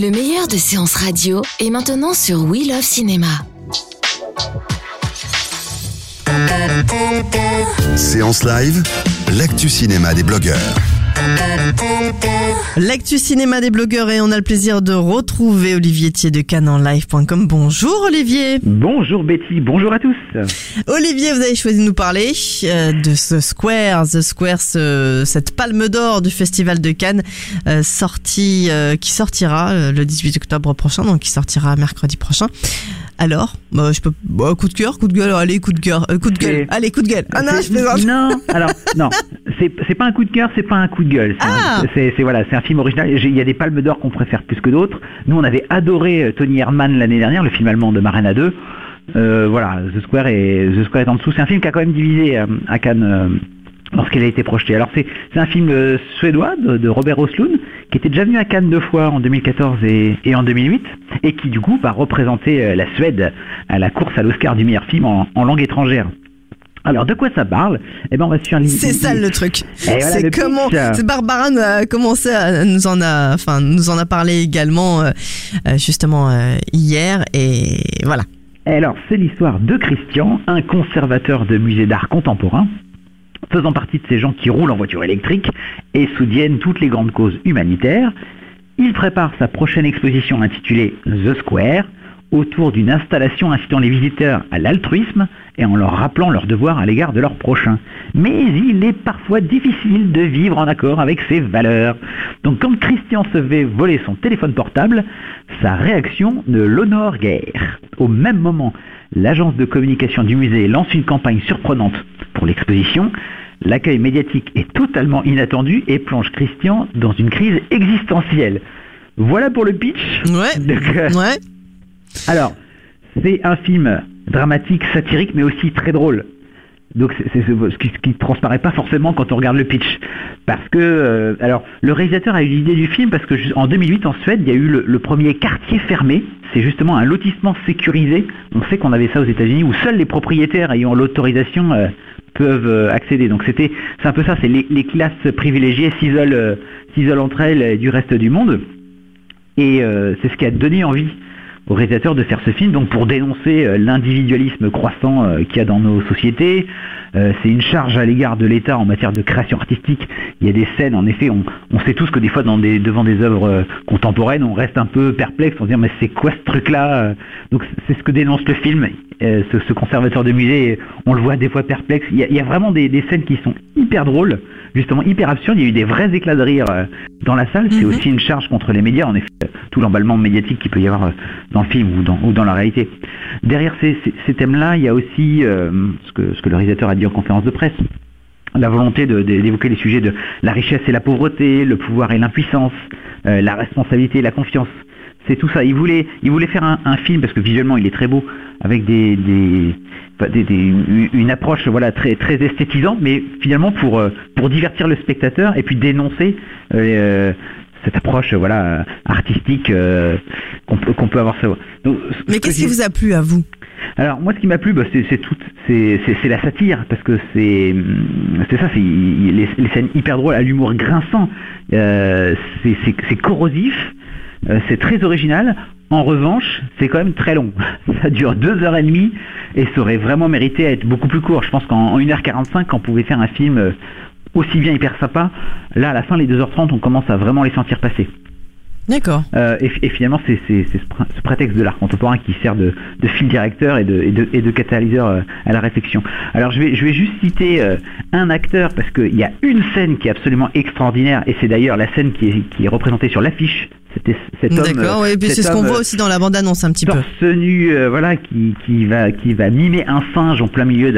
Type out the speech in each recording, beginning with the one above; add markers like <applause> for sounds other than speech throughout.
Le meilleur de séances radio est maintenant sur We Love Cinéma. Séance live, l'actu cinéma des blogueurs. L'actu cinéma des blogueurs et on a le plaisir de retrouver Olivier Thier de canonlive.com. Bonjour Olivier. Bonjour Betty, bonjour à tous. Olivier, vous avez choisi de nous parler euh, de ce Square, The Square, ce- cette palme d'or du Festival de Cannes, euh, euh, qui sortira le 18 octobre prochain, donc qui sortira mercredi prochain. Alors, bah, je peux, bah, coup de cœur, coup de gueule, allez, coup de cœur, coup de gueule, allez, coup de gueule. Ah non, C'est- je plaisante. Non, alors non, <laughs> c'est pas un coup de cœur, c'est pas un coup de gueule. C'est Ah un- voilà, un film original. Il y a des palmes d'or qu'on préfère plus que d'autres. Nous, on avait adoré Tony Herman l'année dernière, le film allemand de Marina 2. Euh, voilà, The Square est The Square est en dessous. C'est un film qui a quand même divisé euh, à Cannes. euh, Lorsqu'il a été projeté. Alors c'est c'est un film suédois de, de Robert Oslund qui était déjà venu à Cannes deux fois en 2014 et, et en 2008 et qui du coup va représenter la Suède à la course à l'Oscar du meilleur film en, en langue étrangère. Alors de quoi ça parle? Eh ben on va sur C'est ça le truc. voilà, c'est comment Barbara nous a commencé à nous en a enfin nous en a parlé également euh, justement euh, hier et voilà. Alors, c'est l'histoire de Christian, un conservateur de musée d'art contemporain, faisant partie de ces gens qui roulent en voiture électrique et soutiennent toutes les grandes causes humanitaires. Il prépare sa prochaine exposition intitulée The Square, autour d'une installation incitant les visiteurs à l'altruisme et en leur rappelant leurs devoirs à l'égard de leurs prochains. Mais il est parfois difficile de vivre en accord avec ses valeurs. Donc quand Christian se fait voler son téléphone portable, sa réaction ne l'honore guère. Au même moment, l'agence de communication du musée lance une campagne surprenante pour l'exposition. L'accueil médiatique est totalement inattendu et plonge Christian dans une crise existentielle. Voilà pour le pitch. Ouais. Donc, euh, Ouais. Alors, c'est un film dramatique, satirique, mais aussi très drôle. Donc c'est ce qui, qui transparaît pas forcément quand on regarde le pitch. Parce que, euh, alors, le réalisateur a eu l'idée du film parce que en 2008 en Suède, il y a eu le, premier quartier fermé. C'est justement un lotissement sécurisé. On sait qu'on avait ça aux États-Unis où seuls les propriétaires ayant l'autorisation euh, peuvent euh, accéder. Donc c'était, c'est un peu ça. C'est les, les classes privilégiées s'isolent, entre elles du reste du monde. Et c'est ce qui a donné envie au réalisateur de faire ce film, donc pour dénoncer euh, l'individualisme croissant euh, qu'il y a dans nos sociétés. Euh, c'est une charge à l'égard de l'État en matière de création artistique. Il y a des scènes, en effet, on, on sait tous que des fois, dans des, devant des œuvres contemporaines, on reste un peu perplexe, on se dit mais c'est quoi ce truc-là Donc c'est ce que dénonce le film. Ce, ce conservateur de musée, on le voit des fois perplexe. Il y a, il y a vraiment des, des scènes qui sont hyper drôles, justement hyper absurdes. Il y a eu des vrais éclats de rire dans la salle. C'est Mhm. aussi une charge contre les médias, en effet, tout l'emballement médiatique qu'il peut y avoir euh, dans le film ou dans, la réalité. Derrière ces, thèmes-là, il y a aussi euh, ce, que, le réalisateur a dit en conférence de presse, la volonté d'évoquer les sujets de la richesse et la pauvreté, le pouvoir et l'impuissance, euh, la responsabilité et la confiance. C'est tout ça. Il voulait, il voulait faire un, film parce que visuellement il est très beau, avec des, des, des- une- approche voilà très très esthétisante, mais finalement pour euh, pour divertir le spectateur et puis dénoncer cette approche voilà artistique euh, qu'on qu'on peut avoir. Donc, ce Mais que qu'est-ce qui vous a plu à vous? Alors moi ce qui m'a plu bah, c'est tout. C'est la satire parce que c'est hum, c'est ça c'est les, les scènes hyper drôles à l'humour grinçant euh, c'est corrosif euh, c'est très original. En revanche c'est quand même très long. <laughs> Ça dure deux heures et demie et ça aurait vraiment mérité à être beaucoup plus court. Je pense qu'en en 1h45 on pouvait faire un film euh, aussi bien hyper sympa là à la fin les 2h30 on commence à vraiment les sentir passer D'accord. euh, et, finalement, c'est ce, pr- ce prétexte de l'art contemporain qui sert de, fil directeur et de, catalyseur euh, à la réflexion. Alors, je vais, juste citer euh, un acteur parce qu'il y a une scène qui est absolument extraordinaire et c'est d'ailleurs la scène qui est représentée sur l'affiche C'était cet homme. D'accord, et puis c'est ce qu'on voit aussi dans la bande-annonce un petit peu. torse nu, euh, voilà, qui, qui va qui va mimer un singe en plein milieu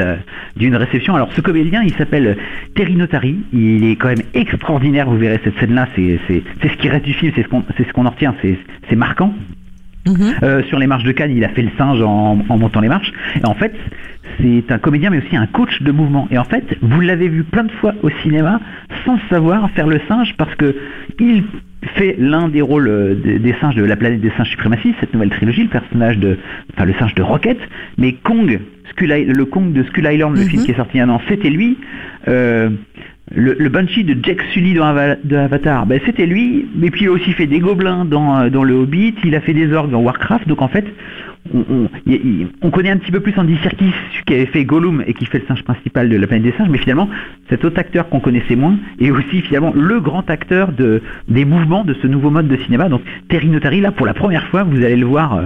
d'une réception. Alors ce comédien, il s'appelle Terry Notary. Il est quand même extraordinaire. Vous verrez cette scène-là, c'est ce qui reste du film, c'est ce qu'on ce qu'on en retient, c'est marquant. Mhm. Euh, sur les marches de Cannes, il a fait le singe en, en montant les marches. Et en fait, c'est un comédien, mais aussi un coach de mouvement. Et en fait, vous l'avez vu plein de fois au cinéma sans savoir faire le singe parce que il fait l'un des rôles euh, des, des singes de la planète des singes suprémacistes, cette nouvelle trilogie, le personnage de, enfin le singe de Rocket. Mais Kong, Skull le Kong de Skull Island, le Mhm. film qui est sorti il y a un an, c'était lui. Euh, le, le Banshee de Jack Sully dans Ava- de Avatar, ben, c'était lui. Mais puis il a aussi fait des gobelins dans, euh, dans le Hobbit, il a fait des orgues dans Warcraft. Donc en fait, on, on, il- il- on connaît un petit peu plus Andy Serkis qui avait fait Gollum et qui fait le singe principal de la planète des singes, mais finalement cet autre acteur qu'on connaissait moins est aussi finalement le grand acteur de, des mouvements de ce nouveau mode de cinéma. Donc Terry Notary, là pour la première fois, vous allez le voir euh,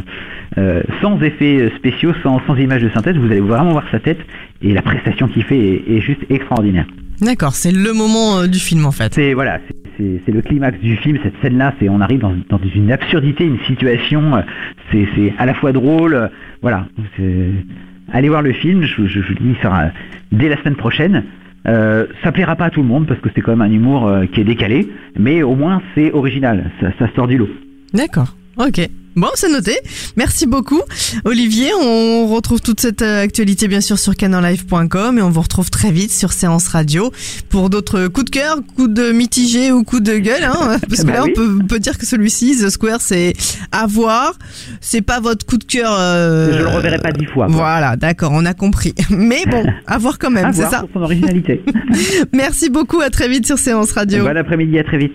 euh, sans effets spéciaux, sans, sans images de synthèse, vous allez vraiment voir sa tête et la prestation qu'il fait est, est juste extraordinaire. D'accord, c'est le moment euh, du film en fait. C'est voilà, c'est- le climax du film. Cette scène-là, c'est on arrive dans, une absurdité, une situation. euh, C'est à la fois drôle. euh, Voilà. Allez voir le film. Je, je, je le dis, sera dès la semaine prochaine. Euh, ça plaira pas à tout le monde parce que c'est quand même un humour qui est décalé, mais au moins c'est original. Ça, ça sort du lot. D'accord. Ok. Bon, c'est noté. Merci beaucoup, Olivier. On retrouve toute cette euh, actualité bien sûr sur canonlive.com et on vous retrouve très vite sur Séance Radio pour d'autres coups de cœur, coups de mitigé ou coups de gueule. Hein, <laughs> parce que Bah là, oui. on peut, peut dire que celui-ci, The Square, c'est à voir. C'est pas votre coup de cœur. euh, Je le reverrai pas dix fois. Voilà, d'accord, on a compris. <laughs> Mais bon, <laughs> à voir quand même, c'est ça. pour son originalité. Merci beaucoup, à très vite sur Séance Radio. bon après-midi, à très vite.